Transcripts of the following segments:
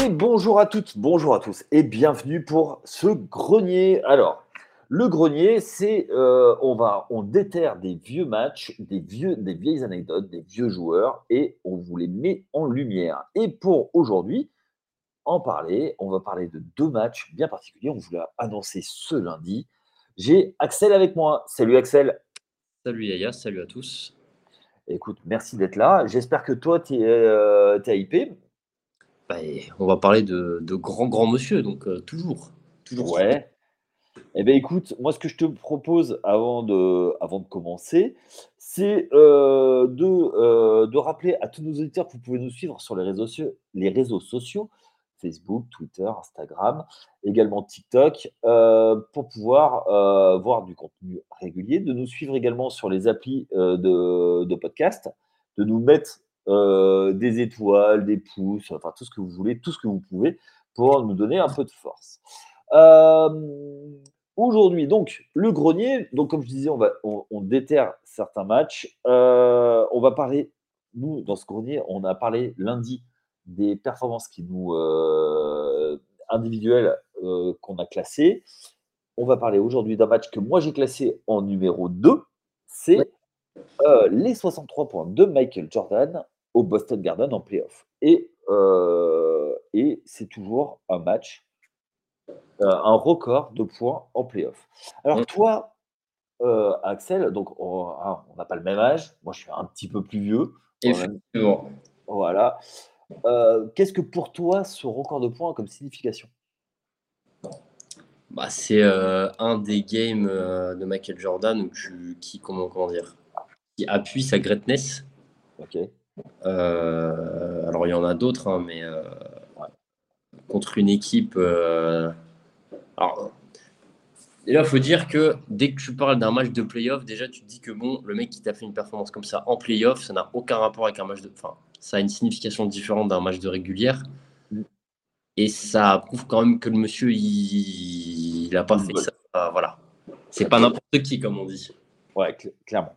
Et bonjour à toutes, bonjour à tous, et bienvenue pour ce grenier. Alors, le grenier, c'est euh, on va on déterre des vieux matchs, des vieux, des vieilles anecdotes, des vieux joueurs, et on vous les met en lumière. Et pour aujourd'hui, en parler, on va parler de deux matchs bien particuliers. On vous l'a annoncé ce lundi. J'ai Axel avec moi. Salut Axel. Salut Yaya, salut à tous. Écoute, merci d'être là. J'espère que toi, tu es, euh, hypé. Bah, on va parler de, de grands, grands monsieur, donc euh, toujours. toujours. Ouais. Eh bien, écoute, moi, ce que je te propose avant de, avant de commencer, c'est euh, de, euh, de rappeler à tous nos auditeurs que vous pouvez nous suivre sur les réseaux, les réseaux sociaux, Facebook, Twitter, Instagram, également TikTok, euh, pour pouvoir voir du contenu régulier, de nous suivre également sur les applis de, de podcast, de nous mettre des étoiles, des pouces, enfin tout ce que vous voulez, tout ce que vous pouvez pour nous donner un peu de force. Aujourd'hui, donc, le grenier, donc comme je disais, on, va, on, déterre certains matchs. Euh, on va parler, nous, dans ce grenier, on a parlé lundi des performances qui nous euh, individuelles euh, qu'on a classées. On va parler aujourd'hui d'un match que moi j'ai classé en numéro 2. C'est les 63 points de Michael Jordan au Boston Garden en playoff. Et, et c'est toujours un match euh, un record de points en playoff. Alors, mmh. toi, euh, Axel, donc hein, on n'a pas le même âge. Moi, je suis un petit peu plus vieux. Effectivement. Voilà. Euh, qu'est-ce que pour toi ce record de points a comme signification? Bah, C'est un des games de Michael Jordan qui, comment, comment dire, qui appuie sa greatness. Ok. alors il y en a d'autres, hein, mais contre une équipe alors, et là, il faut dire que dès que tu parles d'un match de playoff, déjà, tu te dis que bon, le mec qui t'a fait une performance comme ça en playoff, ça n'a aucun rapport avec un match de. Enfin, ça a une signification différente d'un match de régulière. Et ça prouve quand même que le monsieur, il n'a pas fait ça. voilà. C'est pas n'importe qui, comme on dit. Ouais, clairement.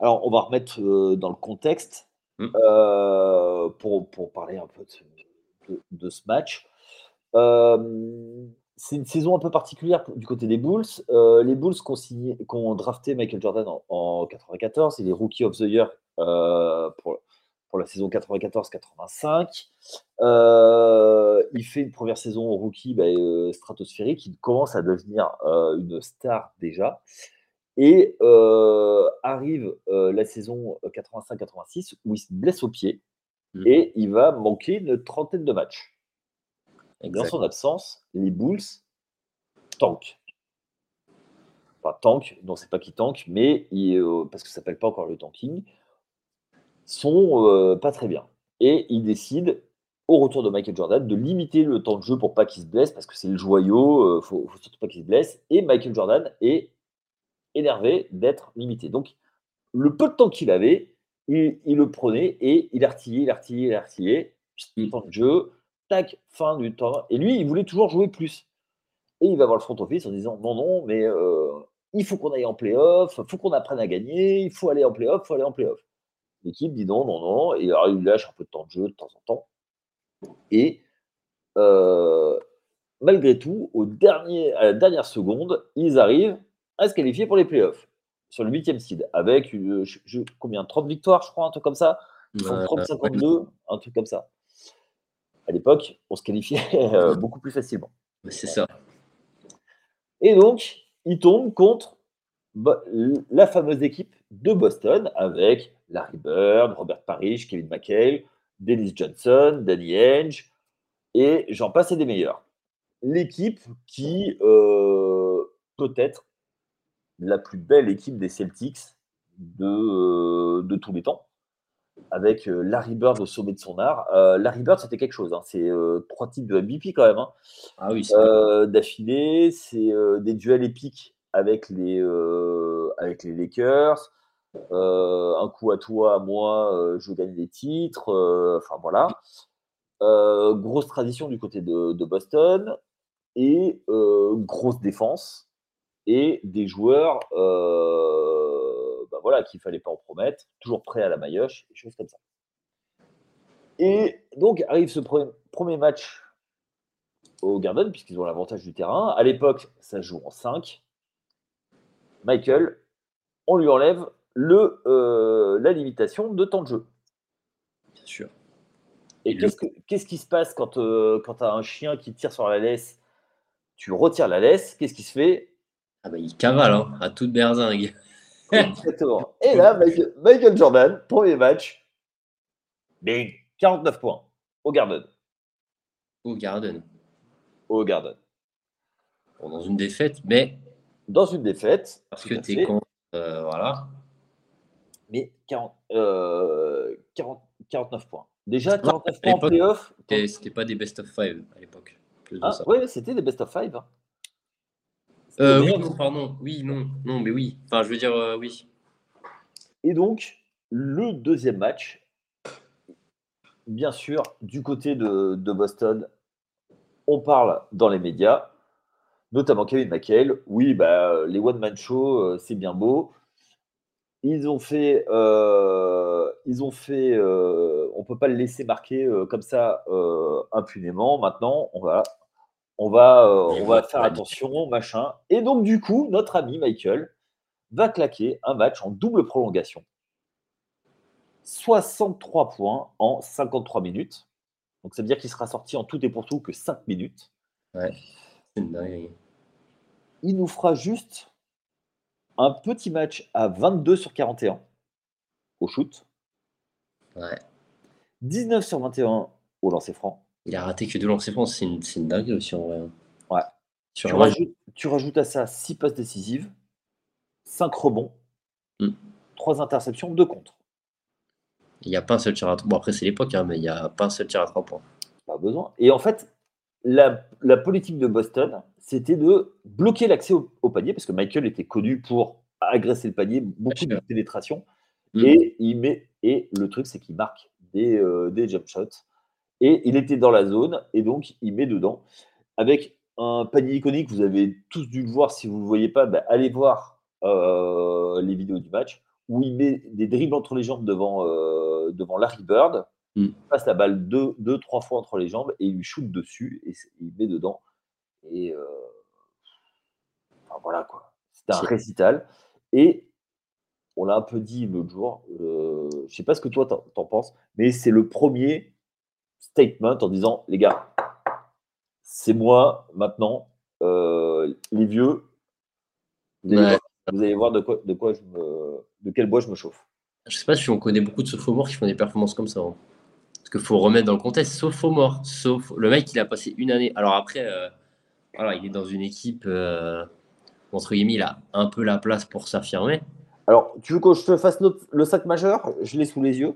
Alors, on va remettre euh, dans le contexte hmm. euh, pour, pour, parler un peu de, de ce match. Euh, c'est une saison un peu particulière du côté des Bulls. Euh, les Bulls qui ont, drafté Michael Jordan en, 94, il est Rookie of the Year pour, pour, la saison 94-85. Euh, il fait une première saison rookie bah, stratosphérique, il commence à devenir une star déjà. Et arrive la saison 85-86 où il se blesse au pied mmh. et il va manquer une trentaine de matchs. Dans son absence, les Bulls tankent. Enfin, tank, non, c'est pas qui tank, mais euh, parce que ça s'appelle pas encore le tanking, sont euh, pas très bien. Et ils décident, au retour de Michael Jordan, de limiter le temps de jeu pour pas qu'il se blesse, parce que c'est le joyau, il euh, faut, faut, surtout pas qu'il se blesse. Et Michael Jordan est énervé d'être limité. Donc, le peu de temps qu'il avait, il, le prenait et il artillait, il artillait, il artillait. Temps de jeu, tac, fin du temps. Et lui, il voulait toujours jouer plus. Et il va voir le front office en disant non, non, mais euh, il faut qu'on aille en playoff, il faut qu'on apprenne à gagner, il faut aller en playoff, il faut aller en playoff. L'équipe dit non, non, non. Et alors, il lâche un peu de temps de jeu de temps en temps. Et euh, malgré tout, au dernier, à la dernière seconde, ils arrivent à se qualifier pour les playoffs sur le huitième seed avec combien 30 victoires, je crois, un truc comme ça? 30-52, un truc comme ça à l'époque, on se qualifiait euh, beaucoup plus facilement. C'est ça. Et donc, il tombe contre la fameuse équipe de Boston avec Larry Bird, Robert Parrish, Kevin McHale, Dennis Johnson, Danny Ainge, et j'en passe des meilleurs. L'équipe qui euh, peut être la plus belle équipe des Celtics de, euh, de tous les temps avec euh, Larry Bird au sommet de son art. Euh, Larry Bird, c'était quelque chose. Hein. C'est euh, trois types de MVP quand même. Hein. Ah oui. D'affilée, c'est des duels épiques avec les, avec les Lakers. un coup à toi, à moi, je gagne des titres. Enfin voilà. grosse tradition du côté de, de Boston et grosse défense et des joueurs voilà, qu'il fallait pas en promettre, toujours prêt à la maillotche, des choses comme ça. Et donc arrive ce premier match au Garden, puisqu'ils ont l'avantage du terrain. À l'époque, ça joue en 5. Michael, on lui enlève le, euh, la limitation de temps de jeu. Bien sûr. Et, qu'est-ce, qui se passe quand, euh, quand tu as un chien qui tire sur la laisse Tu retires la laisse, qu'est-ce qui se fait? Ah bah il cavale, hein, à toute berzingue. Exactement. Et là, Michael, Jordan, premier match, bing, 49 points au Garden. Au Garden. Au Garden. dans une défaite, mais. Dans une défaite. Parce que tu es con. Euh, voilà. Mais 40, 40, 49 points. Déjà, 49 points en playoff. C'était pas des best of 5 à l'époque. Ah, oui, c'était des best of 5. Hein. Euh, oui, non, pardon. Oui, non, non, mais oui. Enfin, je veux dire, euh, oui. Et donc, le deuxième match, bien sûr, du côté de, Boston, on parle dans les médias, notamment Kevin McHale. Oui, bah, les one-man show, euh, c'est bien beau. Ils ont fait, ils ont fait, on peut pas le laisser marquer comme ça impunément. Maintenant, on va, on va, euh, on va faire attention, machin. Et donc, du coup, notre ami Michael va claquer un match en double prolongation. 63 points en 53 minutes. Donc, ça veut dire qu'il sera sorti en tout et pour tout que 5 minutes. Ouais, Il nous fera juste un petit match à 22 sur 41 au shoot. Ouais. 19 sur 21 au lancer franc. Il a raté que deux lancers francs, c'est une, une dinguerie aussi en vrai. Ouais. Tu, rajoutes, à ça 6 passes décisives, 5 rebonds, 3 hmm. interceptions, 2 contre. Il n'y a pas un seul tir à 3 Bon, après, c'est l'époque, hein, mais il n'y a pas un seul tir à 3 points. Pas besoin. Et en fait, la, politique de Boston, c'était de bloquer l'accès au, panier, parce que Michael était connu pour agresser le panier, beaucoup de pénétration. Hmm. Et, il met, et le truc, c'est qu'il marque des, euh, des jump shots. Et il était dans la zone, et donc il met dedans. Avec un panier iconique, vous avez tous dû le voir. Si vous ne le voyez pas, bah, allez voir euh, les vidéos du match, où il met des dribbles entre les jambes devant, euh, devant Larry Bird. Mm. Il passe la balle deux, deux, trois fois entre les jambes et il lui shoot dessus et il met dedans. Et euh, enfin, voilà quoi. C'était un récital. Et on l'a un peu dit l'autre jour, je ne sais pas ce que toi t'en penses, mais c'est le premier statement en disant les gars, c'est moi maintenant, euh, les vieux, vous allez, voir, de quoi, de quoi je me, de quel bois je me chauffe. Je sais pas si on connaît beaucoup de sophomores qui font des performances comme ça. Hein. Parce qu'il faut remettre dans le contexte, sophomore, sauf le mec, il a passé une année. Alors après, euh, voilà, il est dans une équipe euh, entre guillemets, il a un peu la place pour s'affirmer. Alors, tu veux que je te fasse le, sac majeur? Je l'ai sous les yeux.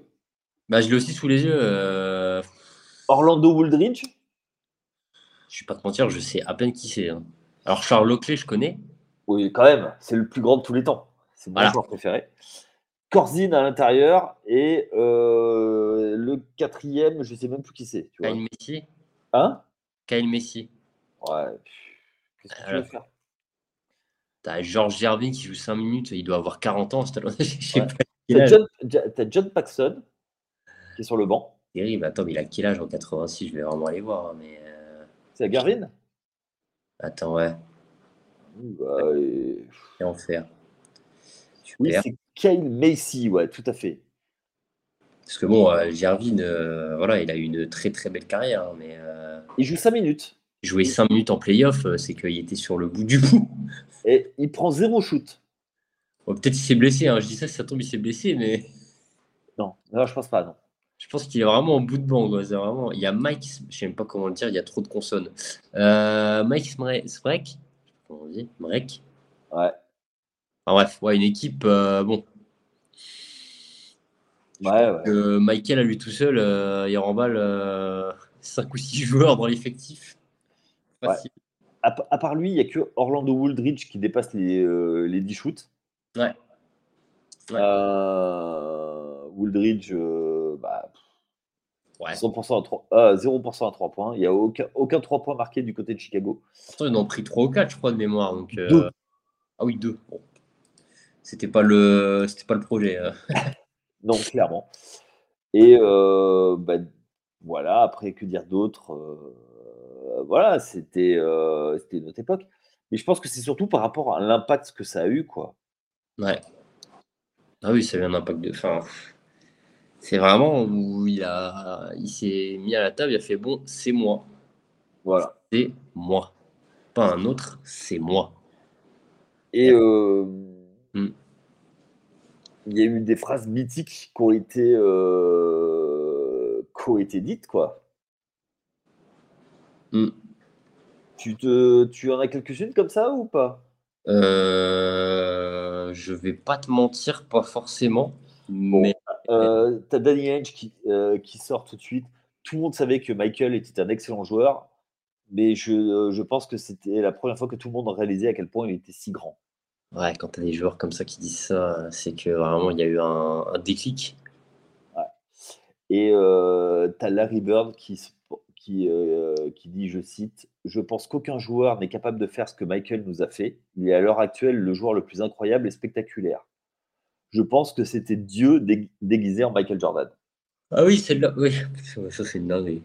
Bah, je l'ai aussi sous les yeux. Orlando Wooldridge Je ne vais pas te mentir, je sais à peine qui c'est. Hein. Alors Charles Leclerc, je connais. Oui, quand même, c'est le plus grand de tous les temps. C'est mon joueur préféré. Corzine à l'intérieur et euh, le quatrième, je ne sais même plus qui c'est. Kyle Messi. Hein? Kyle Messi. Ouais. Qu'est-ce que tu veux faire? T'as Georges Gervin qui joue 5 minutes, il doit avoir 40 ans. T'as John, John Paxson qui est sur le banc terrible. Attends, mais il a quel âge en 86 Je vais vraiment aller voir. Hein, mais euh, C'est à Garvin? Attends, ouais. Bah, et... enfer. Oui, c'est Kyle Macy, ouais, tout à fait. Parce que bon, euh, euh, voilà, il a eu une très très belle carrière. Hein, mais, Il joue 5 minutes. Jouer 5 minutes en playoff, c'est qu'il était sur le bout du bout. Et il prend zéro shoot. Peut-être qu'il s'est blessé, hein. je dis ça, si ça tombe, il s'est blessé, mais. Non, non, je pense pas, non. Je pense qu'il est vraiment en bout de banc. Vraiment... Il y a Mike, je ne sais même pas comment le dire, il y a trop de consonnes. Euh, Mike Smrek, comment on dit? Mrek? Ouais. Enfin, bref, ouais, une équipe, euh, bon. Ouais, ouais. Michael, à lui tout seul, euh, il remballe 5 ou 6 joueurs dans l'effectif. Ouais. À, part lui, il n'y a que Orlando Wooldridge qui dépasse les, les 10 shoots. Ouais. ouais. Wooldridge, bah, 100% à 3, 0% à 3 points. Il n'y a aucun, aucun 3 points marqués du côté de Chicago. Pourtant, ils en ont pris 3 ou 4, je crois, de mémoire. Donc, euh... Ah oui, 2. Bon. C'était pas le, c'était pas le projet. Euh. non, clairement. Et euh, bah, voilà, après, que dire d'autre Voilà, c'était c'était notre époque. Mais je pense que c'est surtout par rapport à l'impact que ça a eu, quoi. Ouais. Ah oui, ça a eu un impact de. Enfin, c'est vraiment où il a, il s'est mis à la table, il a fait bon, c'est moi. Voilà. C'est moi. Pas un autre, c'est moi. Et euh, hmm. il y a eu des phrases mythiques qui ont été, euh, qui ont été dites, quoi. Hmm. Tu, te, tu en as quelques-unes comme ça ou pas? Euh, Je vais pas te mentir, pas forcément. mais... Euh, T'as Danny Ainge qui, euh, qui sort tout de suite. Tout le monde savait que Michael était un excellent joueur, mais je, je pense que c'était la première fois que tout le monde réalisait à quel point il était si grand. Ouais, quand tu as des joueurs comme ça qui disent ça, c'est que vraiment il y a eu un, déclic. Ouais. Et euh, tu as Larry Bird qui, qui, euh, qui dit, je cite, Je pense qu'aucun joueur n'est capable de faire ce que Michael nous a fait. Il est à l'heure actuelle le joueur le plus incroyable et spectaculaire. Je pense que c'était Dieu déguisé en Michael Jordan. Ah oui, c'est là. Oui, ça c'est une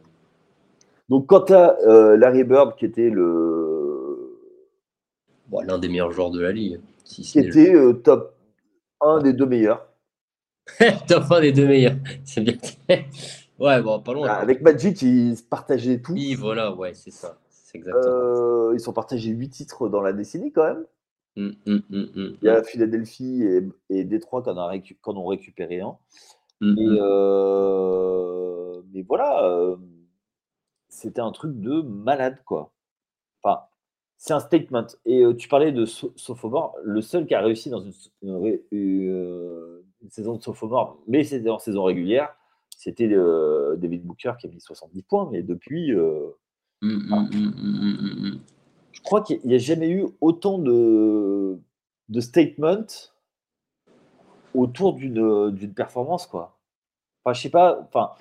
Donc quand tu as euh, Larry Bird qui était le. L'un des meilleurs joueurs de la ligue qui était euh, top 1 des deux meilleurs. top 1 des deux meilleurs. C'est bien. ouais, bon, pas loin. Ah, avec Magic, ils se partageaient tout. Oui, voilà, ouais, c'est ça. exactement. Euh, ils sont partagés 8 titres dans la décennie quand même. Hum, hum, hum, Il y a Philadelphie et, et Détroit qui en, ont récupéré un. Euh, mais voilà, c'était un truc de malade, quoi. Enfin, c'est un statement. Et tu parlais de Sophomore. Le seul qui a réussi dans une, saison de Sophomore, mais c'était en saison régulière, c'était David Booker qui a mis 70 points. Mais depuis. Mmh, mmh, mmh, je crois qu'il n'y a jamais eu autant de, de statements autour d'une performance, quoi. Enfin, je sais pas. Enfin,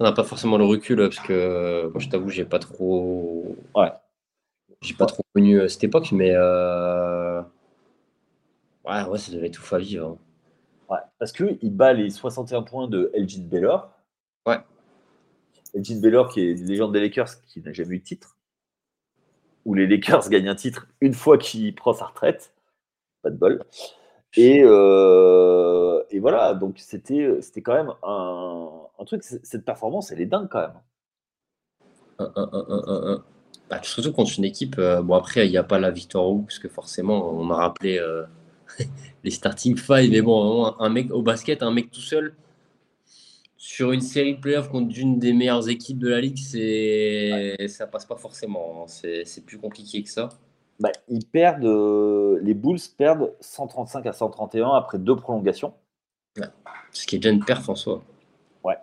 on n'a pas forcément le recul parce que moi, je t'avoue, j'ai pas trop. Ouais. J'ai pas trop connu euh, cette époque, mais euh... ouais, ouais, ça devait être tout à vivre. Ouais, parce qu'il bat les 61 points de Elgin Baylor. Ouais. Elgin Baylor, qui est une légende des Lakers, qui n'a jamais eu de titre. Où les Lakers gagnent un titre une fois qu'il prend sa retraite. Pas de bol. Et, euh, voilà, donc c'était quand même un, un truc, cette performance, elle est dingue quand même. bah, surtout contre une équipe, euh, bon après, il n'y a pas la victoire ou parce que forcément, on a rappelé euh, les starting five, mais bon, un mec au basket, un mec tout seul, sur une série de playoffs contre une des meilleures équipes de la ligue, c'est ça passe pas forcément. Hein. C'est plus compliqué que ça. Bah, ils perdent, euh, les Bulls perdent 135 à 131 après deux prolongations. Ce qui est déjà une perf en soi. Ouais.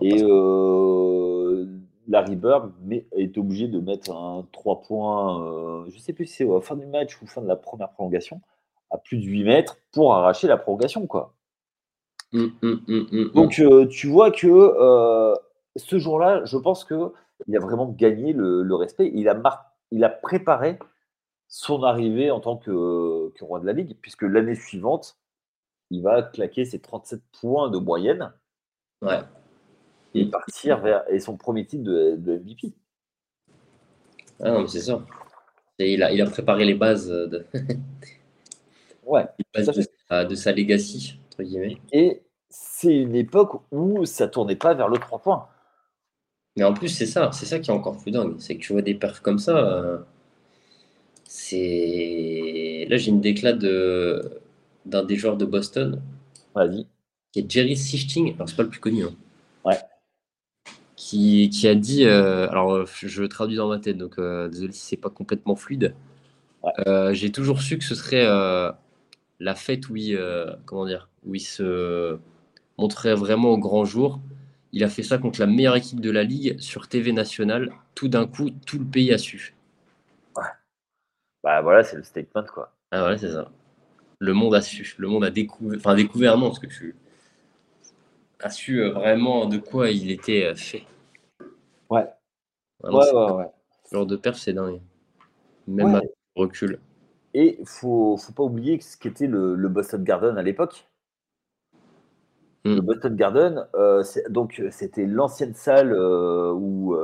Et euh, Larry Bird est obligé de mettre un 3 points, euh, je ne sais plus si c'est à la fin du match ou fin de la première prolongation, à plus de 8 mètres pour arracher la prolongation. Quoi. Hum, hum, hum, Donc tu vois que ce jour-là, je pense qu'il a vraiment gagné le, respect. Il a, il a préparé son arrivée en tant que, roi de la Ligue, puisque l'année suivante, il va claquer ses 37 points de moyenne. Ouais. Et partir vers et son premier titre de, MVP. Ah non, mais c'est ça. il, a, il a préparé les bases de, ouais, de, sa, legacy, entre guillemets. Et c'est une époque où ça tournait pas vers le 3 points. Mais en plus, c'est ça, c'est ça qui est encore plus dingue. C'est que tu vois des perfs comme ça. Euh, c'est. Là, j'ai une déclat de... d'un des joueurs de Boston. Vas-y. Qui est Jerry Sichting. Alors, c'est pas le plus connu. Hein. Ouais. Qui, qui, a dit. Euh, alors, je traduis dans ma tête, donc euh, désolé si c'est pas complètement fluide. J'ai toujours su que ce serait la fête où il, comment dire, où il se montrait vraiment au grand jour. Il a fait ça contre la meilleure équipe de la ligue sur TV nationale. Tout d'un coup, tout le pays a su. Bah voilà, c'est le statement quoi. Ah ouais, c'est ça. Le monde a su, le monde a découvert, enfin découvert non, parce que tu as su euh, vraiment de quoi il était euh, fait. Ouais. ouais, ouais, ouais. Ce genre de perf, c'est dingue. Même à recul. Et faut, faut pas oublier ce qu'était le, le Boston Garden à l'époque. Le mm. Boston Garden, donc c'était l'ancienne salle où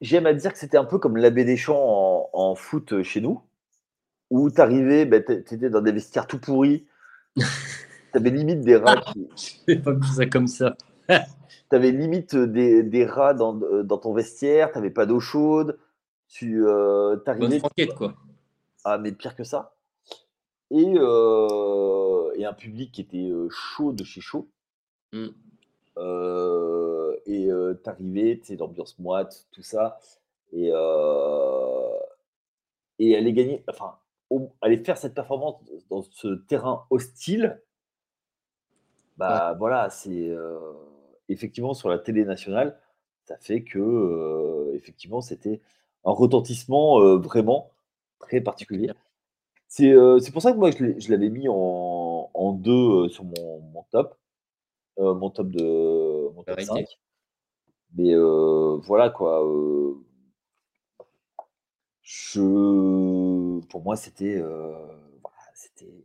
j'aime à dire que c'était un peu comme l'abbé des champs en, foot chez nous, où tu arrivais, bah, tu étais dans des vestiaires tout pourris. tu avais limite des rats. Qui... pas ça comme ça. tu avais limite des, rats dans, ton vestiaire, tu n'avais pas d'eau chaude. Tu euh, arrivais. quoi. Ah, mais pire que ça. Et, euh, et un public qui était euh, chaud de chez chaud. Mm. Euh, et euh, t'arrivais, tu sais, l'ambiance moite, tout ça. Et, et aller gagner, enfin, aller faire cette performance dans ce terrain hostile, bah voilà, c'est effectivement sur la télé nationale, ça fait que effectivement c'était un retentissement vraiment très particulier. C'est pour ça que moi je l'avais mis en, en deux sur mon, mon top. Mon top de mon top 5. Mais voilà quoi. Je, pour moi, c'était, voilà, c'était,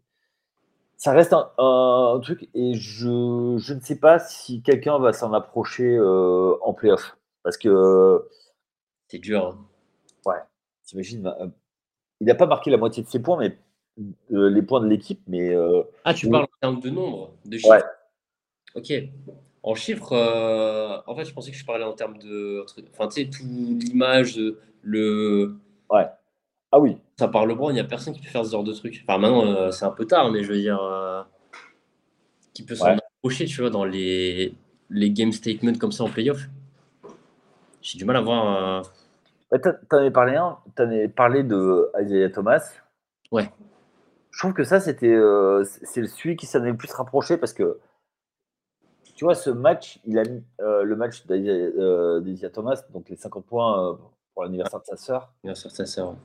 ça reste un, truc et je, je, ne sais pas si quelqu'un va s'en approcher en playoff parce que c'est dur. Hein. Ouais, t'imagines, il n'a pas marqué la moitié de ses points, mais les points de l'équipe, mais ah, tu parles en termes de nombre de chiffres. Ouais. Ok. En chiffres, euh, en fait, je pensais que je parlais en termes de. Enfin, tu sais, tout l'image, le. Ouais. Ah oui. Ça parle bon, il n'y a personne qui peut faire ce genre de truc. Enfin, maintenant, euh, c'est un peu tard, mais je veux dire. Euh, qui peut s'en approcher, tu vois, dans les, les game statements comme ça en playoff. J'ai du mal à voir. Ouais, T'en avais parlé un, avais parlé de Isaiah Thomas. Ouais. Je trouve que ça, c'était. c'est celui qui s'en est le plus rapproché parce que tu vois, ce match, il a mis euh, le match d'Isia euh, Thomas, donc les 50 points euh, pour l'anniversaire de sa sœur. L'anniversaire de sa sœur.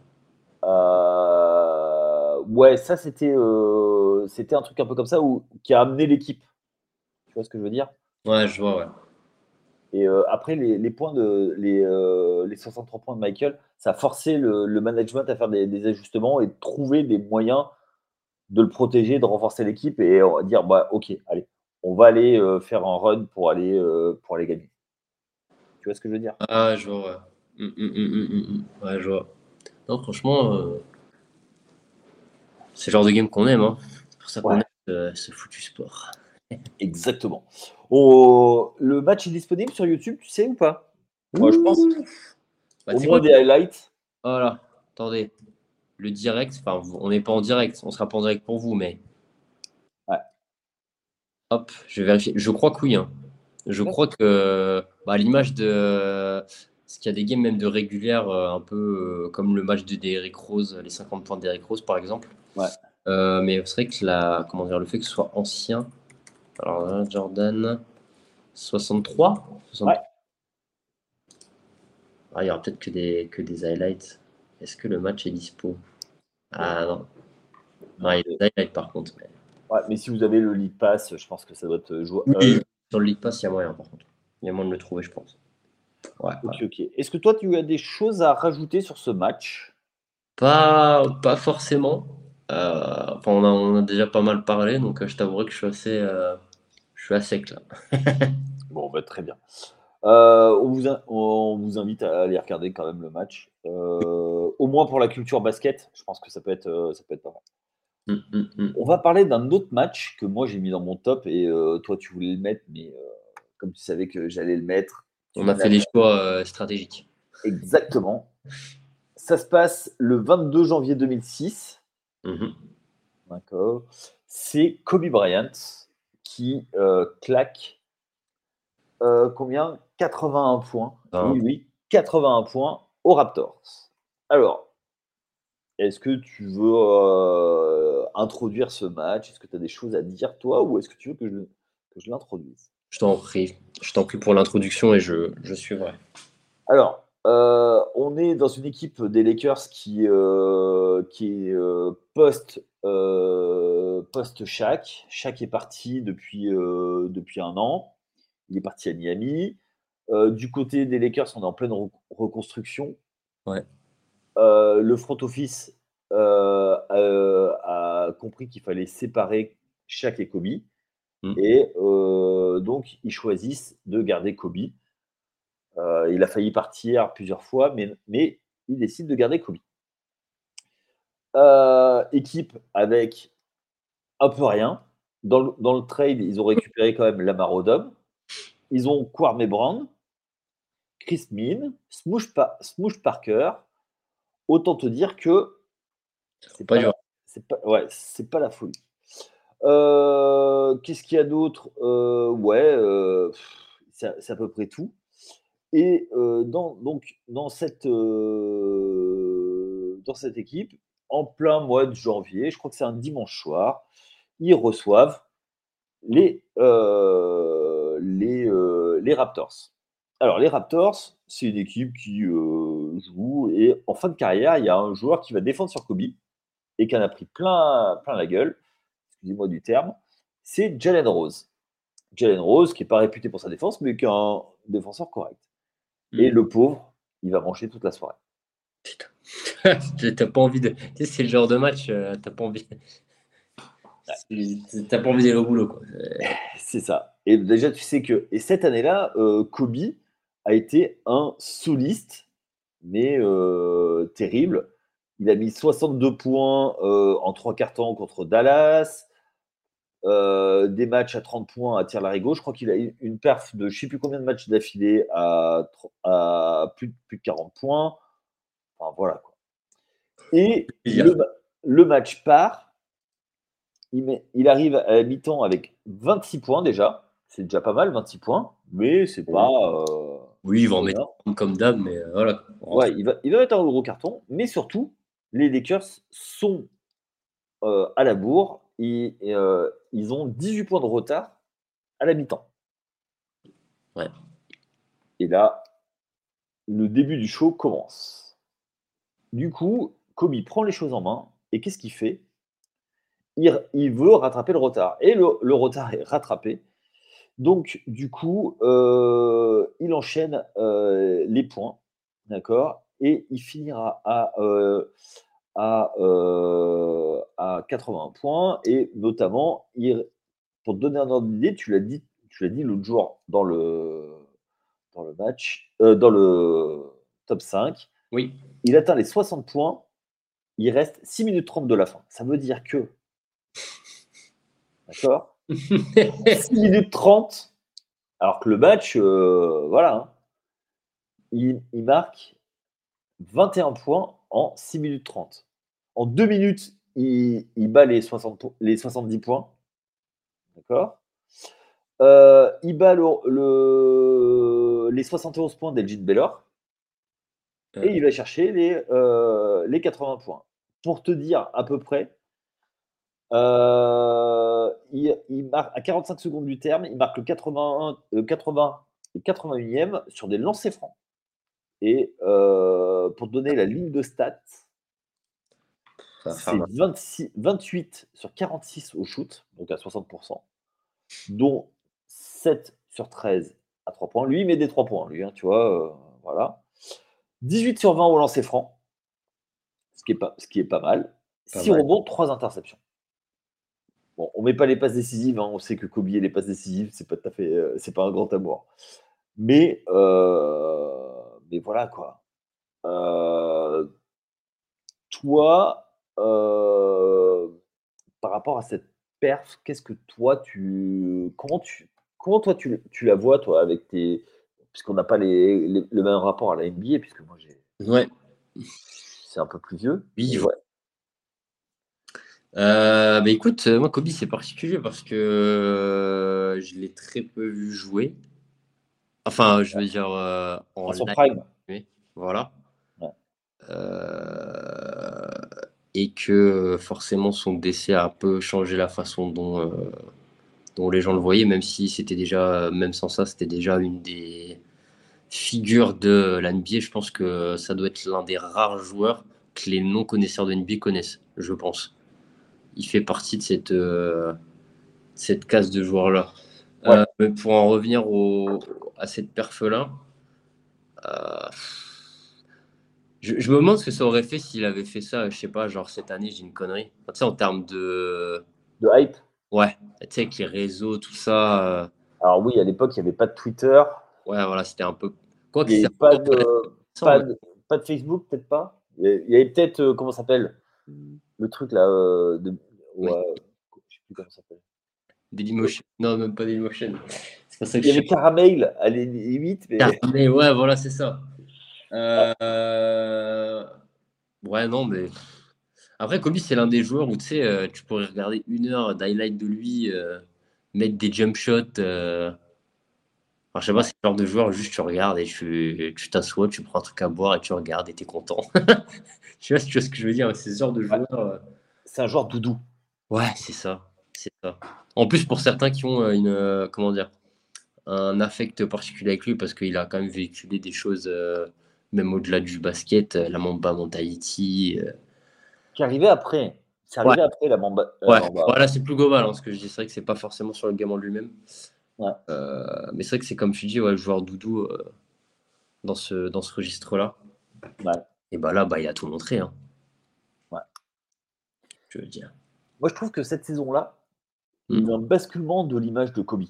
ouais, ça c'était c'était un truc un peu comme ça où, qui a amené l'équipe. Tu vois ce que je veux dire? Ouais, je vois, ouais. Et après, les, points de les, les 63 points de Michael, ça a forcé le, management à faire des, des, ajustements et trouver des moyens de le protéger, de renforcer l'équipe et dire bah ok, allez, on va aller euh, faire un run pour aller, euh, pour aller gagner. Tu vois ce que je veux dire? Ah, je vois, ouais. Hum, hum, hum, ouais, je vois. Non, franchement, euh, c'est le genre de game qu'on aime. Hein. C'est pour ça qu'on aime ce foutu sport. Exactement. Oh, le match est disponible sur YouTube, tu sais ou pas? Moi, je pense. Bah, Au moins des highlights. Voilà, attendez. Le direct, enfin, on n'est pas en direct, on sera pas en direct pour vous, mais Hop, je vais vérifier. Je crois que oui. Hein. Je crois que, bah, l'image de. Parce qu'il y a des games même de régulière, euh, un peu euh, comme le match de Derrick Rose, les 50 points de Derrick Rose par exemple. Ouais. Euh, mais c'est vrai que la, comment dire, le fait que ce soit ancien. Alors là, Jordan, 63, Ouais. Ah, il y aura peut-être que des, que des highlights. Est-ce que le match est dispo? Ah non. Non, il y a des highlights par contre. Mais mais si vous avez le League Pass, je pense que ça doit être. Oui, euh, sur le League Pass, il y a moyen par contre. Il y a moyen de le trouver, je pense. Ouais, ok, ok. Est-ce que toi, tu as des choses à rajouter sur ce match? Pas, pas forcément. Euh, enfin, on a, on a, déjà pas mal parlé, donc euh, je t'avouerai que je suis assez, je suis assez sec là. bon, bah, très bien. on, vous on, vous invite à aller regarder quand même le match. au moins pour la culture basket, je pense que ça peut être, ça peut être pas mal. Mmh, mmh, mmh. On va parler d'un autre match que moi j'ai mis dans mon top et euh, toi tu voulais le mettre, mais euh, comme tu savais que j'allais le mettre. On a fait des choix euh, stratégiques. Exactement. Ça se passe le 22 janvier 2006. D'accord. C'est Kobe Bryant qui claque combien? 81 points. Oui, oui, 81 points aux Raptors. Alors, est-ce que tu veux euh, introduire ce match? Est-ce que tu as des choses à dire, toi, ou est-ce que tu veux que je, que je l'introduise? Je t'en prie. Je t'en prie pour l'introduction et je, je suivrai. Alors, euh, on est dans une équipe des Lakers qui, euh, qui est post, post Shaq. Shaq est parti depuis, depuis un an. Il est parti à Miami. du côté des Lakers, on est en pleine reconstruction. Ouais. Euh, le front office euh, euh, a compris qu'il fallait séparer Shaq et Kobe. Mm. Et donc, ils choisissent de garder Kobe. Il a failli partir plusieurs fois, mais, mais il décide de garder Kobe. équipe avec un peu rien. Dans le, dans le, trade, ils ont récupéré quand même Lamar Odom. Ils ont Kwame Brown, Chris Min, Smoosh, Parker. Autant te dire que c'est pas, c'est pas, ouais, c'est pas la folie. Euh, qu'est-ce qu'il y a d'autre? Euh, Ouais, euh, c'est à peu près tout. Et dans, donc, dans cette, dans cette équipe, en plein mois de janvier, je crois que c'est un dimanche soir, ils reçoivent les, les Raptors. Alors, les Raptors, c'est une équipe qui joue et en fin de carrière, il y a un joueur qui va défendre sur Kobe et qui en a pris plein, plein la gueule, excusez-moi du terme, c'est Jalen Rose. Jalen Rose, qui n'est pas réputé pour sa défense, mais qui est un défenseur correct. Et mm. le pauvre, il va manger toute la soirée. Putain. t'as pas envie de. Tu sais, c'est le genre de match, euh, t'as pas envie. T'as pas envie d'aller au boulot, quoi. C'est ça. Et déjà, tu sais que. Et cette année-là, euh, Kobe a été un soliste, mais euh, terrible. Il a mis 62 points euh, en trois quarts temps contre Dallas. Euh, des matchs à 30 points à tir larigot. Je crois qu'il a eu une perf de je ne sais plus combien de matchs d'affilée à, plus, de 40 points. Enfin, voilà. Quoi. Et le, match part. Il, il arrive à la mi-temps avec 26 points déjà. C'est déjà pas mal, 26 points. Mais c'est pas. Euh, oui, il va en mettre comme d'hab, mais voilà. Ouais, il va, il va mettre un gros carton. Mais surtout, les Lakers sont euh, à la bourre et, euh, ils ont 18 points de retard à la mi-temps. Ouais. Et là, le début du show commence. Du coup, Kobe prend les choses en main et qu'est-ce qu'il fait? Il, veut rattraper le retard. Et le, retard est rattrapé. Donc, du coup, euh, il enchaîne les points. D'accord? Et il finira à à, euh, à 80 points. Et notamment, pour te donner un ordre d'idée, tu l'as dit, tu l'as dit l'autre jour dans le, dans le match, euh, dans le top 5. Oui. Il atteint les 60 points. Il reste 6 minutes 30 de la fin. Ça veut dire que. D'accord? 6 minutes 30. Alors que le match, euh, voilà. Hein. il, il marque 21 points en 6 minutes 30. En 2 minutes, il, bat les, 60, les 70 points. D'accord? Euh, Il bat le, les 71 points d'Elgin Baylor. Et il va chercher les, euh, les 80 points. Pour te dire à peu près, euh, il, marque à 45 secondes du terme, il marque le 81, 80 et 81e sur des lancers francs. Et pour te donner la ligne de stats, c'est 28 sur 46 au shoot, donc à 60%, dont 7 sur 13 à 3 points. Lui, il met des 3 points, lui, hein, tu vois, euh, voilà. 18 sur 20 au lancer franc, ce qui est pas, ce qui est pas mal. 6 rebonds, 3 interceptions. Bon, on met pas les passes décisives, hein, on sait que Kobe les passes décisives, c'est pas tout à fait, euh, c'est pas un grand amour. Mais, euh, mais voilà quoi. toi, euh, par rapport à cette perf, qu'est-ce que toi tu comment tu comment toi tu, tu la vois toi avec tes puisqu'on n'a pas les, le même rapport à la NBA puisque moi j'ai ouais c'est un peu plus vieux. Oui, ouais. Euh, bah écoute, moi Kobe c'est particulier parce que euh, je l'ai très peu vu jouer. Enfin, je veux dire en son prime. Voilà et que forcément son décès a un peu changé la façon dont, euh, dont les gens le voyaient, même si c'était déjà, même sans ça, c'était déjà une des figures de la NBA. Je pense que ça doit être l'un des rares joueurs que les non-connaisseurs de NBA connaissent, je pense. Il fait partie de cette, euh, cette case de joueurs-là. Euh, pour en revenir au, à cette perf-là, je, me demande ce que ça aurait fait s'il avait fait ça, je sais pas, genre cette année, j'ai une connerie. Tu sais, en termes de. De hype? Ouais. tu sais, avec les réseaux, tout ça. Alors oui, à l'époque, il n'y avait pas de Twitter. Ouais, voilà, c'était un peu. Quoi qu'il pas, de, pas, de, pas de Facebook, peut-être pas? Il y avait peut-être, comment ça s'appelle? Le truc là. de... Ouais, je sais plus comment ça s'appelle. Dailymotion. Non, même pas Dailymotion. Il y avait Caramel à les limites. Mais... ouais, voilà, c'est ça. Euh... Ouais, non, mais. Après, Kobe, c'est l'un des joueurs où tu sais, euh, tu pourrais regarder une heure d'highlight de lui, euh, mettre des jump shots. Euh... Enfin, je sais pas, c'est le genre de joueur, juste tu regardes et tu t'assois, tu, prends un truc à boire et tu regardes et tu es content. pas si tu vois ce que je veux dire, c'est ce genre de joueur. C'est un joueur doudou. Ouais, c'est ça. C'est ça. En plus, pour certains qui ont une. comment dire un affect particulier avec lui parce qu'il a quand même véhiculé des choses, euh, même au-delà du basket, euh, la Mamba Mentality. Euh. Qui arrivait après. C'est arrivé après la Mamba. ouais, voilà, c'est plus global hein, ce que je dis. C'est vrai que c'est pas forcément sur le game en lui-même. Ouais. mais c'est vrai que c'est comme tu dis, ouais, le joueur doudou dans ce, dans ce registre-là. Ouais. Et bah là, bah, il a tout montré. Hein. Ouais. Je veux dire. Moi, je trouve que cette saison-là, il y a hmm. un basculement de l'image de Kobe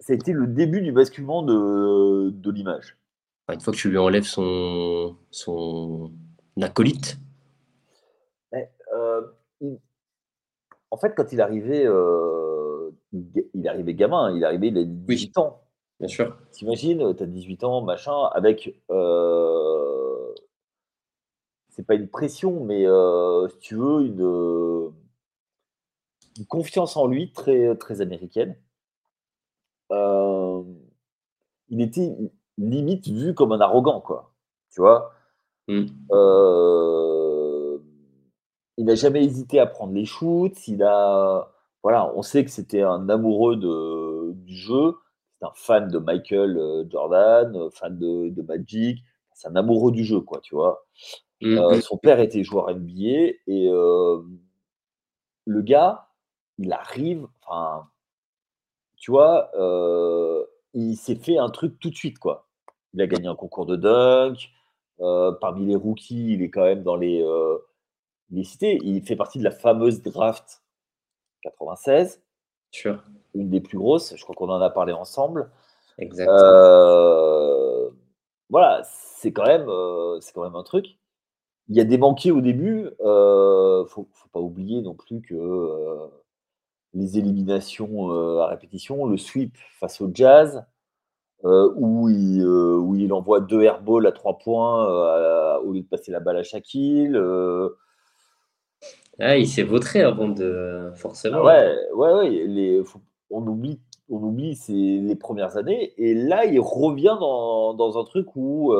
ça a été le début du basculement de, de l'image. Une fois que tu lui enlèves son, son acolyte. Euh, en fait, quand il arrivait, euh, il arrivait gamin, il arrivait, il a 18 ans. Bien sûr. T'imagines, tu as 18 ans, machin, avec. Euh, c'est pas une pression, mais euh, si tu veux, une, une, confiance en lui très, très américaine il était limite vu comme un arrogant, quoi. Tu vois? Mmh. Il n'a jamais hésité à prendre les shoots. Il a, voilà, on sait que c'était un amoureux de, du jeu. C'est un fan de Michael Jordan, fan de, Magic. C'est un amoureux du jeu, quoi, tu vois? Mmh. son père était joueur NBA et le gars, il arrive, enfin, tu vois, euh, il s'est fait un truc tout de suite, quoi. Il a gagné un concours de dunk. Euh, parmi les rookies, il est quand même dans les, euh, les cités. Il fait partie de la fameuse draft 96. Sure. Une des plus grosses. Je crois qu'on en a parlé ensemble. Exactement. voilà, c'est quand, même, c'est quand même un truc. Il y a des banquiers au début. Il ne faut, faut, pas oublier non plus que les éliminations euh, à répétition, le sweep face au Jazz, euh, où, il, euh, où il envoie deux airballs à trois points au lieu de passer la balle à Shaquille. Ah, il s'est vautré avant de forcément. ouais, ouais, ouais les, on oublie, on oublie les premières années, et là il revient dans, dans un truc où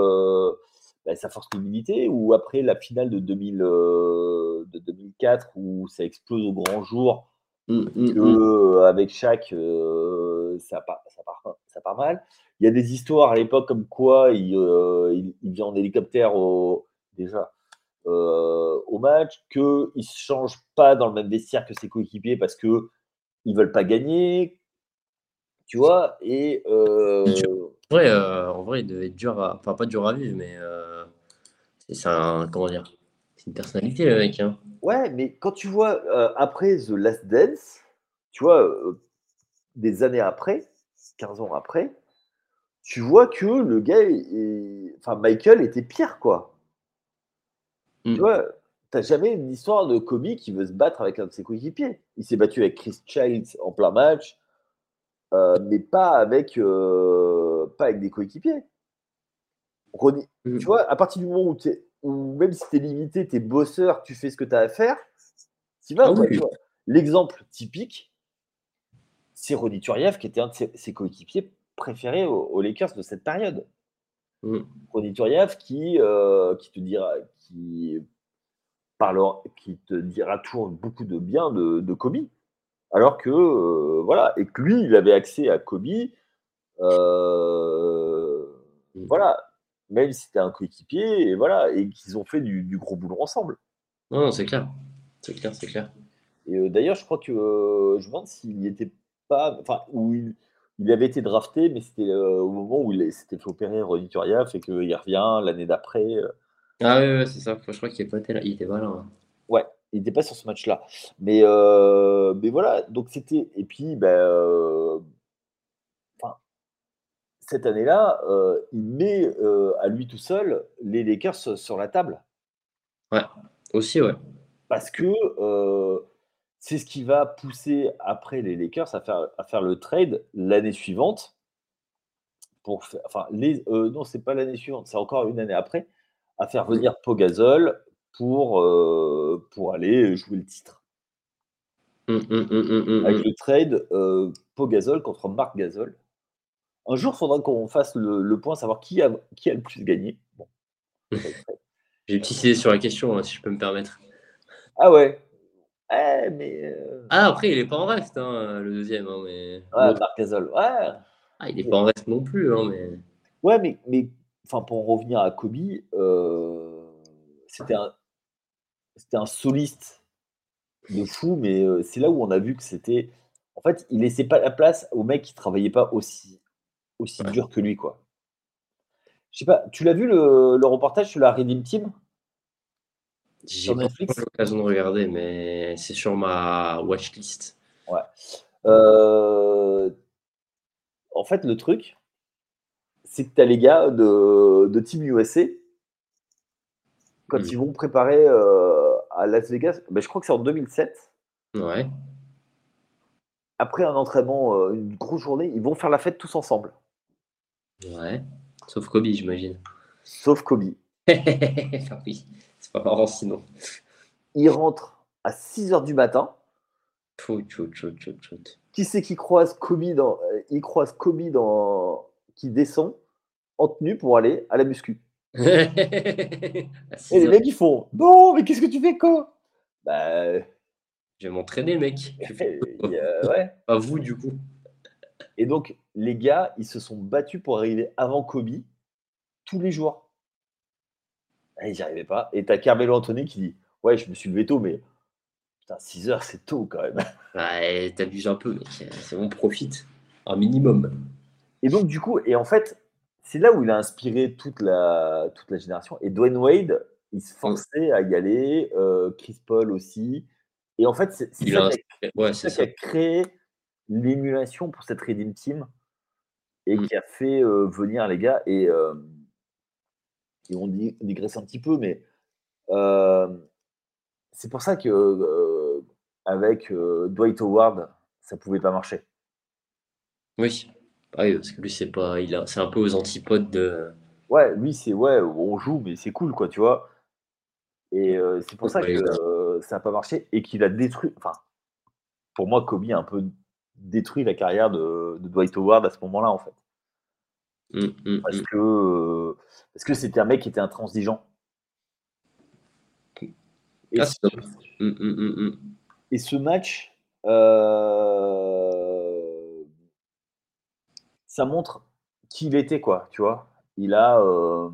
bah, sa force l'humilité, ou après la finale de, 2000, de 2004 où ça explose au grand jour Mmh, mmh, mmh. Euh, avec chaque, euh, ça, part, ça, part, ça part mal. Il y a des histoires à l'époque comme quoi il, euh, il, vient en hélicoptère au, déjà au match, qu'il ne se change pas dans le même vestiaire que ses coéquipiers parce qu'ils ne veulent pas gagner. Tu vois Et. Ouais, en vrai, il devait être dur à. Enfin, pas dur à vivre, mais. c'est un. Comment dire C'est une personnalité, le mec. Hein. Ouais, mais quand tu vois euh, après The Last Dance, tu vois, euh, des années après, 15 ans après, tu vois que le gars, enfin, Michael était pire, quoi. Tu mmh. vois, t'as jamais une histoire de Kobe qui veut se battre avec un de ses coéquipiers. Il s'est battu avec Chris Childs en plein match, euh, mais pas avec, pas avec des coéquipiers. Mmh. Tu vois, à partir du moment où tu es ou même si tu es limité, tu es bosseur, tu fais ce que tu as à faire, tu vas. Ah L'exemple typique, c'est Ronny Turiev, qui était un de ses, coéquipiers préférés aux, Lakers de cette période. Mmh. Ronny Turiev qui, euh, qui te dira, qui parlera, qui te dira toujours beaucoup de bien de, de Kobe. Alors que, euh, voilà, et que lui, il avait accès à Kobe. Euh, mmh. Voilà, même si c'était un coéquipier, et voilà, et qu'ils ont fait du, gros boulot ensemble. Non, c'est clair. C'est clair, c'est clair. Et euh, d'ailleurs, je crois que euh, je me demande s'il n'y était pas. Enfin, où il, avait été drafté, mais c'était euh, au moment où il s'était fait opérer Turiaf et qu'il revient l'année d'après. Ah oui, c'est ça. Je crois qu'il n'était pas là. Il était pas là. Ouais. il n'était pas sur ce match-là. Mais, euh, mais voilà, donc c'était. Et puis, ben, cette année-là, euh, il met à lui tout seul les Lakers sur la table. Ouais, aussi, ouais. Parce que c'est ce qui va pousser après les Lakers à faire, à faire le trade l'année suivante. Pour faire, enfin, les, non, c'est pas l'année suivante, c'est encore une année après, à faire venir Pogazol pour, euh, pour aller jouer le titre. Hum, hum, hum, Avec le trade euh, Pogazol contre Marc Gasol. Un jour, il faudra qu'on fasse le, point, savoir qui a, qui a le plus gagné. Bon. J'ai une petite idée sur la question, hein, si je peux me permettre. Ah ouais. Mais euh, Ah, après, il n'est pas en reste, hein, le deuxième. Hein, mais... Ouais, Marc Gasol. Ouais. Ah, il n'est pas en reste non plus. Hein, mais... Ouais, mais, mais enfin, pour en revenir à Kobe, c'était un, un soliste de fou, mais c'est là où on a vu que c'était. En fait, il laissait pas la place aux mecs qui travaillaient pas aussi, aussi dur que lui, quoi. Je sais pas, tu l'as vu le, le, reportage sur la Redeem Team? J'ai pas l'occasion de regarder, mais c'est sur ma watchlist. Ouais. Euh, en fait, le truc, c'est que tu as les gars de, de Team USA quand mmh. ils vont préparer euh, à Las Vegas, ben, je crois que c'est en 2007. Ouais. Après un entraînement, euh, une grosse journée, ils vont faire la fête tous ensemble. Ouais. Sauf Kobe, j'imagine. Sauf Kobe. oui, c'est pas marrant sinon. Ils rentrent à 6 h du matin. qui c'est qui croise Kobe dans. Euh, il croise Kobe dans. qui descend en tenue pour aller à la muscu. et les mecs, ils font Non, mais qu'est-ce que tu fais, quoi? Bah. Je vais m'entraîner, mec. ouais. Pas vous, du coup. Et donc, les gars, ils se sont battus pour arriver avant Kobe tous les jours. Et ils n'y arrivaient pas. Et t'as Carmelo Anthony qui dit Ouais, je me suis levé tôt, mais putain, 6 heures, c'est tôt quand même. Ouais, t'abuses un peu, mec. C'est bon, profite. Un minimum. Et donc, du coup, et en fait, c'est là où il a inspiré toute la, toute la génération. Et Dwayne Wade, il se forçait à y aller, euh, Chris Paul aussi. Et en fait, c'est ça, qui a, créé l'émulation pour cette Redeem Team et mmh. qui a fait euh, venir les gars. Et, euh, et on digresse un petit peu, mais c'est pour ça que avec Dwight Howard, ça pouvait pas marcher. Oui. Oui, parce que lui, c'est pas, il a, c'est un peu aux antipodes de. Ouais, lui, c'est ouais, on joue, mais c'est cool, quoi, tu vois. Et euh, c'est pour ça que euh, ça n'a pas marché et qu'il a détruit. Enfin, pour moi, Kobe a un peu détruit la carrière de, Dwight Howard à ce moment-là, en fait. Mmh, mmh, parce mmh. que euh, parce que c'était un mec qui était intransigeant. Et, ah, ce, et ce match ça montre qui il était, quoi, tu vois. Il a. Euh,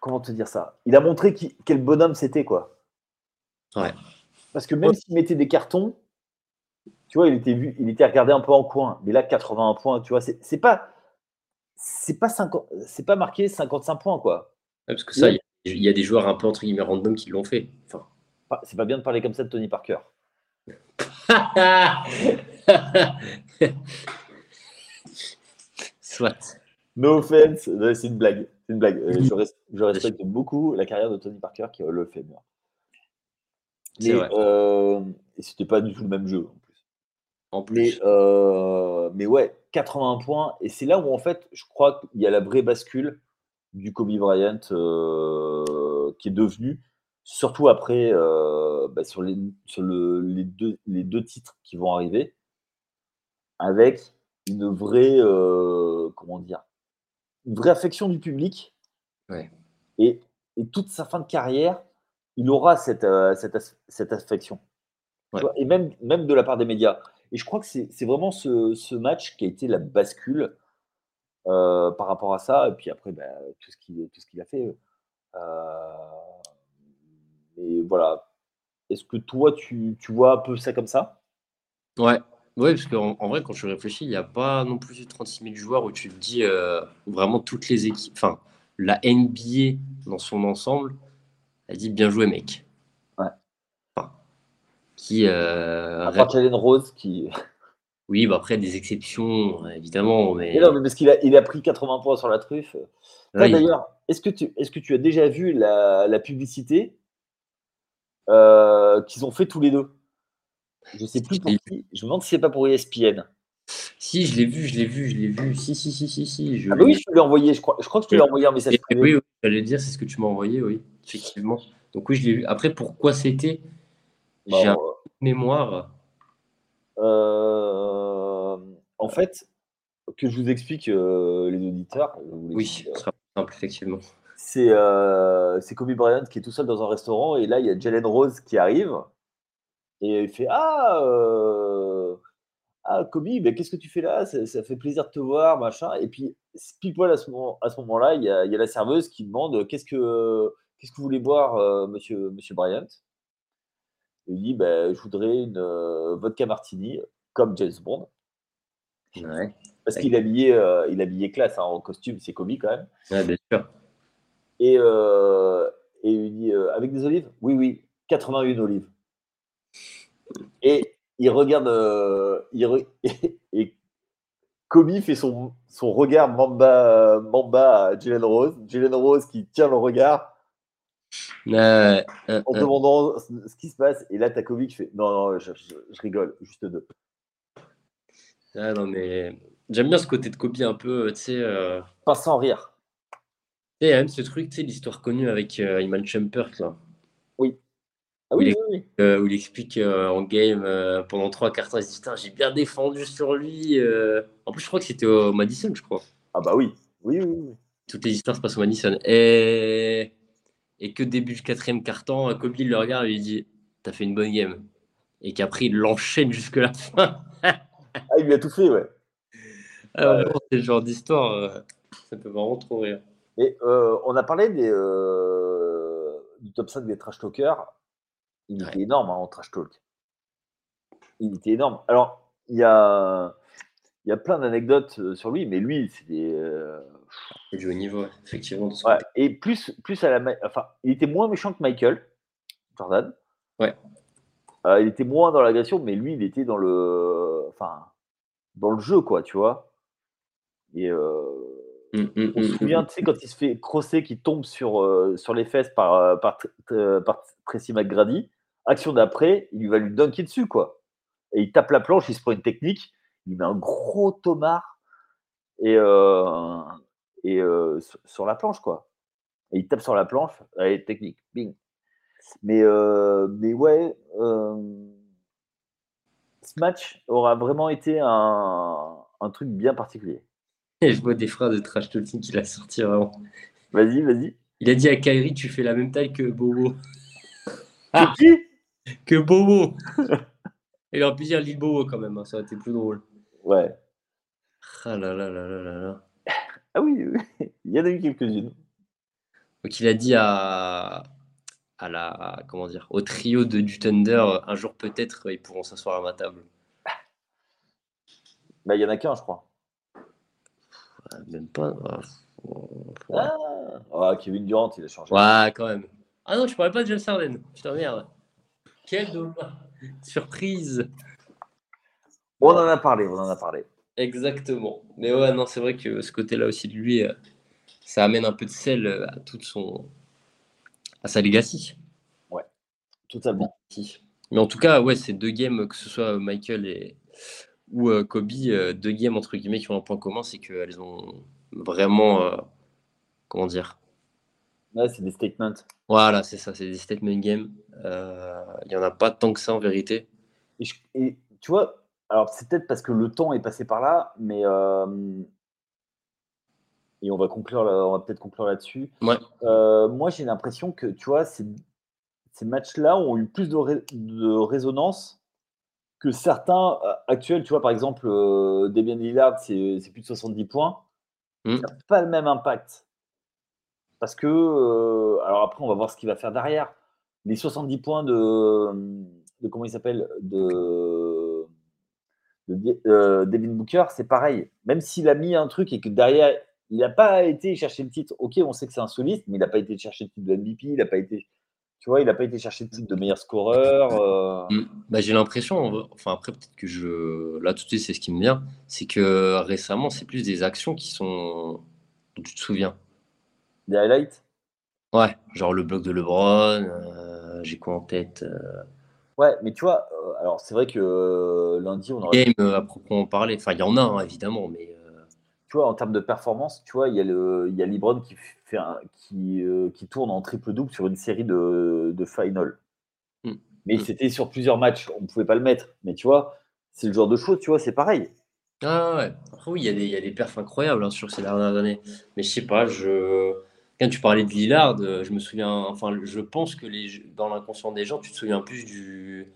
comment te dire ça? Il a montré quel bonhomme c'était, quoi. Ouais. Parce que même s'il mettait des cartons, tu vois, il était vu, il était regardé un peu en coin. Mais là, 81 points, tu vois, c'est pas. C'est pas, c'est pas marqué 55 points, quoi. parce que ça, il y, a des joueurs un peu entre guillemets random qui l'ont fait. Enfin. C'est pas bien de parler comme ça de Tony Parker. Soit. No offense, c'est une blague. C'est une blague. Euh, je, respecte beaucoup la carrière de Tony Parker qui le fait bien. Mais euh, c'était pas du tout le même jeu en plus. Mais, euh, mais ouais, 80 points. Et c'est là où en fait, je crois qu'il y a la vraie bascule du Kobe Bryant euh, qui est devenu surtout après euh, bah, sur, les, sur le, les, deux, les deux titres qui vont arriver, avec une vraie, comment dire, une vraie affection du public. Et, et, toute sa fin de carrière, il aura cette, cette, cette, affection. Et même, même de la part des médias. Et je crois que c'est vraiment ce, match qui a été la bascule par rapport à ça. Et puis après, bah, tout ce qu'il a fait. Mais voilà. Est-ce que toi, tu, vois un peu ça comme ça? Ouais. Ouais, parce qu'en en vrai, quand je réfléchis, il n'y a pas non plus de 36 000 joueurs où tu te dis euh, vraiment toutes les équipes, enfin, la NBA dans son ensemble, Elle dit bien joué, mec. Qui. Euh, à part Jalen Rose qui. Oui, bah après des exceptions, évidemment. Mais... non, mais parce qu'il a, il a pris 80 points sur la truffe. D'ailleurs, est-ce que, tu, est-ce que tu as déjà vu la, la publicité euh, qu'ils ont fait tous les deux? Je sais plus pour qui. Je me demande si c'est pas pour ESPN. Si, je l'ai vu, je l'ai vu, je l'ai vu. Si, si, si, si, si. Je ah bah oui, je te l'ai envoyé. Je crois, je crois que tu l'as envoyé un message privé. Oui, oui j'allais dire, c'est ce que tu m'as envoyé, oui, effectivement. Donc oui, je l'ai vu. Après, pourquoi c'était J'ai un mémoire. Euh, en fait, que je vous explique, euh, les auditeurs. oui, ce sera simple, effectivement. Euh, c'est Kobe Bryant qui est tout seul dans un restaurant et là, il y a Jalen Rose qui arrive et il fait Ah, ah Kobe, ben, qu'est-ce que tu fais là? Ça, fait plaisir de te voir, machin. Et puis, pile poil à ce, moment, à ce moment-là, il y, a, la serveuse qui demande Qu'est-ce que, qu'est-ce que vous voulez boire, monsieur, monsieur Bryant? Il dit bah, Je voudrais une euh, vodka martini comme James Bond. Parce qu'il est habillé, euh, il habillé classe hein, en costume, c'est comique quand même. Ouais, bien sûr. Et, euh, et il dit Avec des olives? Oui, oui, 81 olives. Et il regarde. il et Kobe fait son, son regard Mamba, Mamba à Jalen Rose. Jalen Rose qui tient le regard euh, en demandant ce qui se passe. Et là, t'as Kobe qui fait Non, non, je, rigole, juste deux. Ah, non, mais j'aime bien ce côté de Kobe un peu, tu sais. Euh... Pas sans rire. Et même ce truc, tu sais, l'histoire connue avec euh, Iman Shumpert, là. Oui. Ah oui, où, oui, il, où il explique euh, en game pendant trois quarts il dit Putain, j'ai bien défendu sur lui. En plus, je crois que c'était au Madison, je crois. Ah bah oui. Oui, oui, oui. Toutes les histoires se passent au Madison. Et et que début du quatrième carton, Kobe le regarde et lui dit T'as fait une bonne game. Et qu'après, il l'enchaîne jusque la fin. ah, il lui a tout fait, ouais. Alors, ah, c'est le genre d'histoire, euh, ça peut vraiment trop rire. Et euh, on a parlé des, euh, du top 5 des trash talkers. Il était énorme hein, en trash talk. Il était énorme. Alors, il y a, il y a plein d'anecdotes sur lui, mais lui, c'est des du haut niveau, effectivement. et plus, plus à la. Enfin, il était moins méchant que Michael, Jordan. Ouais. Euh, il était moins dans l'agression, mais lui, il était dans le. Enfin, dans le jeu, quoi, tu vois. Et. Euh, hum, hum, on se hum, souvient, tu sais, quand il se fait crosser, qu'il tombe sur, euh, sur les fesses par, par, par Tracy McGrady, action d'après, il va lui dunker dessus, quoi. Et il tape la planche, il se prend une technique, il met un gros tomard. Et, et sur la planche, quoi. Et il tape sur la planche, allez, technique, bing. Mais, mais ouais, ce match aura vraiment été un, un truc bien particulier. Et je vois des phrases de trash talking qu'il a sorti vraiment. Vas-y, vas-y. Il a dit à Kyrie, tu fais la même taille que Bobo. Que qui? Que Bobo. Il aurait pu dire Lil Bobo quand même, hein, ça aurait été plus drôle. Ouais. Ah là là là là là là. Ah oui, il y en a eu quelques-unes. Donc il a dit à, à la comment dire au trio de du Thunder un jour peut-être ils pourront s'asseoir à ma table. Bah il y en a qu'un je crois. Même pas. Ah, ah, Kevin Durant il a changé. Ouais quand même. Ah non je parlais pas de James Harden. Putain merde. Quelle surprise. On en a parlé, on en a parlé. Exactement. Mais ouais, non, c'est vrai que ce côté-là aussi de lui, euh, ça amène un peu de sel euh, à toute son. à sa legacy. Ouais, totalement. Mais en tout cas, ouais, c'est deux games, que ce soit Michael et ou euh, Kobe, deux games entre guillemets qui ont un point commun, c'est qu'elles ont vraiment. comment dire? Ouais, c'est des statements. Voilà, c'est ça, c'est des statement games. Il n'y en a pas tant que ça en vérité. et tu vois, alors, c'est peut-être parce que le temps est passé par là, mais. Euh, et on va conclure, on va peut-être conclure là-dessus. Euh, moi, j'ai l'impression que, tu vois, ces, matchs-là ont eu plus de, résonance que certains actuels. Tu vois, par exemple, euh, Damien Lillard, c'est plus de 70 points. Hmm. Ça n'a pas le même impact. Parce que, alors après, on va voir ce qu'il va faire derrière. Les 70 points de, de comment il s'appelle? De euh, Devin Booker, c'est pareil. Même s'il a mis un truc et que derrière, il n'a pas été chercher le titre. Ok, on sait que c'est un soliste, mais il n'a pas été chercher le titre de MVP, il n'a pas été Tu vois, il n'a pas été chercher le titre de meilleur scoreur. Euh. Mm. Bah, j'ai l'impression, enfin après peut-être que je, là tout de suite c'est ce qui me vient, c'est que récemment c'est plus des actions qui sont, dont tu te souviens. Des highlights? Ouais, genre le bloc de LeBron. Euh, j'ai quoi en tête Ouais, mais tu vois, alors c'est vrai que lundi on aurait. Game à proprement parler, enfin il y en a hein, évidemment, mais. Tu vois, en termes de performance, tu vois, il y a le, il y a LeBron qui qui, euh, qui tourne en triple-double sur une série de, de final. Hmm. Mais hmm. c'était sur plusieurs matchs, on ne pouvait pas le mettre. Mais tu vois, c'est le genre de choses, tu vois, c'est pareil. Ah ouais, oui, il y, a des, il y a des perfs incroyables hein, sur ces dernières années. Mais je sais pas, je... quand tu parlais de Lillard, euh, je me souviens, enfin, je pense que les, dans l'inconscient des gens, tu te souviens plus du,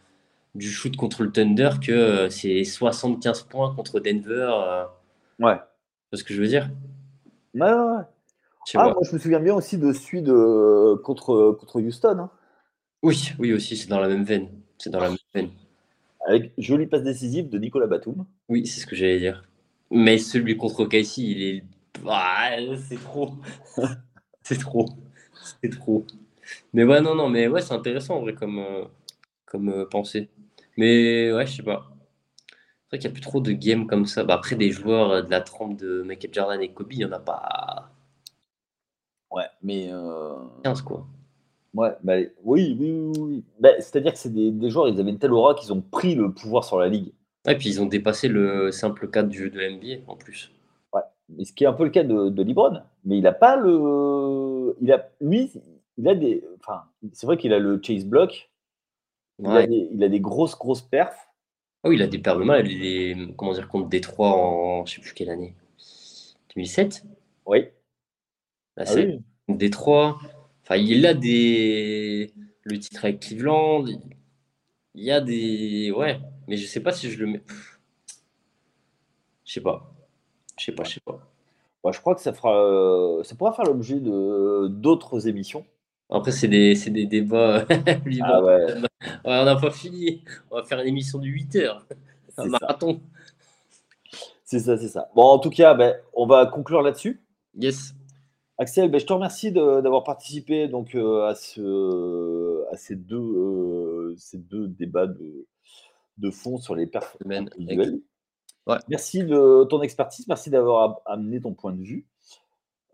du shoot contre le Thunder que euh, c'est 75 points contre Denver. Ouais. C'est ce que je veux dire? Ouais, ouais, ouais. Ah, moi, je me souviens bien aussi de celui de, contre, contre Houston. Hein. Oui, oui, aussi, c'est dans la même veine. C'est dans la même veine. Avec jolie passe décisive de Nicolas Batum. Oui, c'est ce que j'allais dire. Mais celui contre Casey, il est. Ah, c'est trop. c'est trop. C'est trop. Mais ouais, non, non, mais ouais, c'est intéressant en vrai comme, euh, comme euh, pensée. Mais ouais, je sais pas. C'est vrai qu'il n'y a plus trop de games comme ça. Bah, après, des joueurs euh, de la trempe de Michael Jordan et Kobe, il n'y en a pas Ouais, mais. 15, euh, quoi. Ouais, bah, oui, oui, oui. Bah, c'est-à-dire que c'est des, joueurs, ils avaient une telle aura qu'ils ont pris le pouvoir sur la ligue. Et puis ils ont dépassé le simple cadre du jeu de NBA en plus. Mais ce qui est un peu le cas de, de Libron, mais il n'a pas le. Il a, lui, il a des. Enfin, c'est vrai qu'il a le chase block. Il, a des, il, a des, grosses, grosses perfs. Ah oui, il a des perfs mal. Il est, comment dire, contre Détroit en je sais plus quelle année 2007 Oui. Bah, ah c'est Détroit. Enfin, il a des. Le titre avec Cleveland. Il y a des. Ouais, mais je sais pas si je le mets. Je sais pas. Je sais pas, je sais pas. Je crois que ça fera. Ça pourra faire l'objet de d'autres émissions. Après, c'est des, des, débats. ah ouais. on n'a pas fini. On va faire une émission de 8 heures. Un marathon. C'est ça, c'est ça. Bon, en tout cas, ben, on va conclure là-dessus. Yes. Axel, ben, je te remercie d'avoir participé donc, euh, à, ce, à ces, deux, euh, ces deux débats de, de fond sur les performances individuelles. Merci de ton expertise, merci d'avoir amené ton point de vue.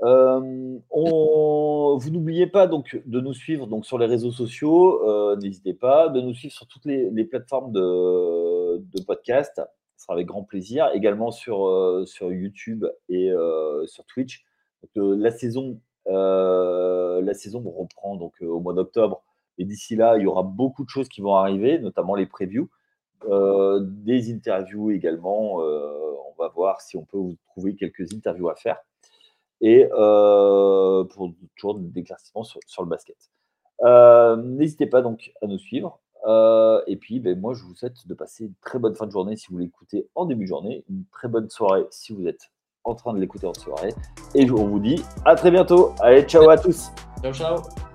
Euh, vous n'oubliez pas donc de nous suivre donc sur les réseaux sociaux, n'hésitez pas de nous suivre sur toutes les, plateformes de, de, podcast, ce sera avec grand plaisir. Également sur, sur YouTube et sur Twitch la saison, euh, la saison reprend donc euh, au mois d'octobre. Et d'ici là, il y aura beaucoup de choses qui vont arriver, notamment les previews, euh, des interviews également. on va voir si on peut vous trouver quelques interviews à faire. Et pour toujours des éclaircissements sur, le basket. N'hésitez pas donc à nous suivre. et puis, ben, moi, je vous souhaite de passer une très bonne fin de journée si vous l'écoutez en début de journée, une très bonne soirée si vous êtes en train de l'écouter en soirée. Et on vous dit à très bientôt. Allez, ciao à tous. Ciao, ciao.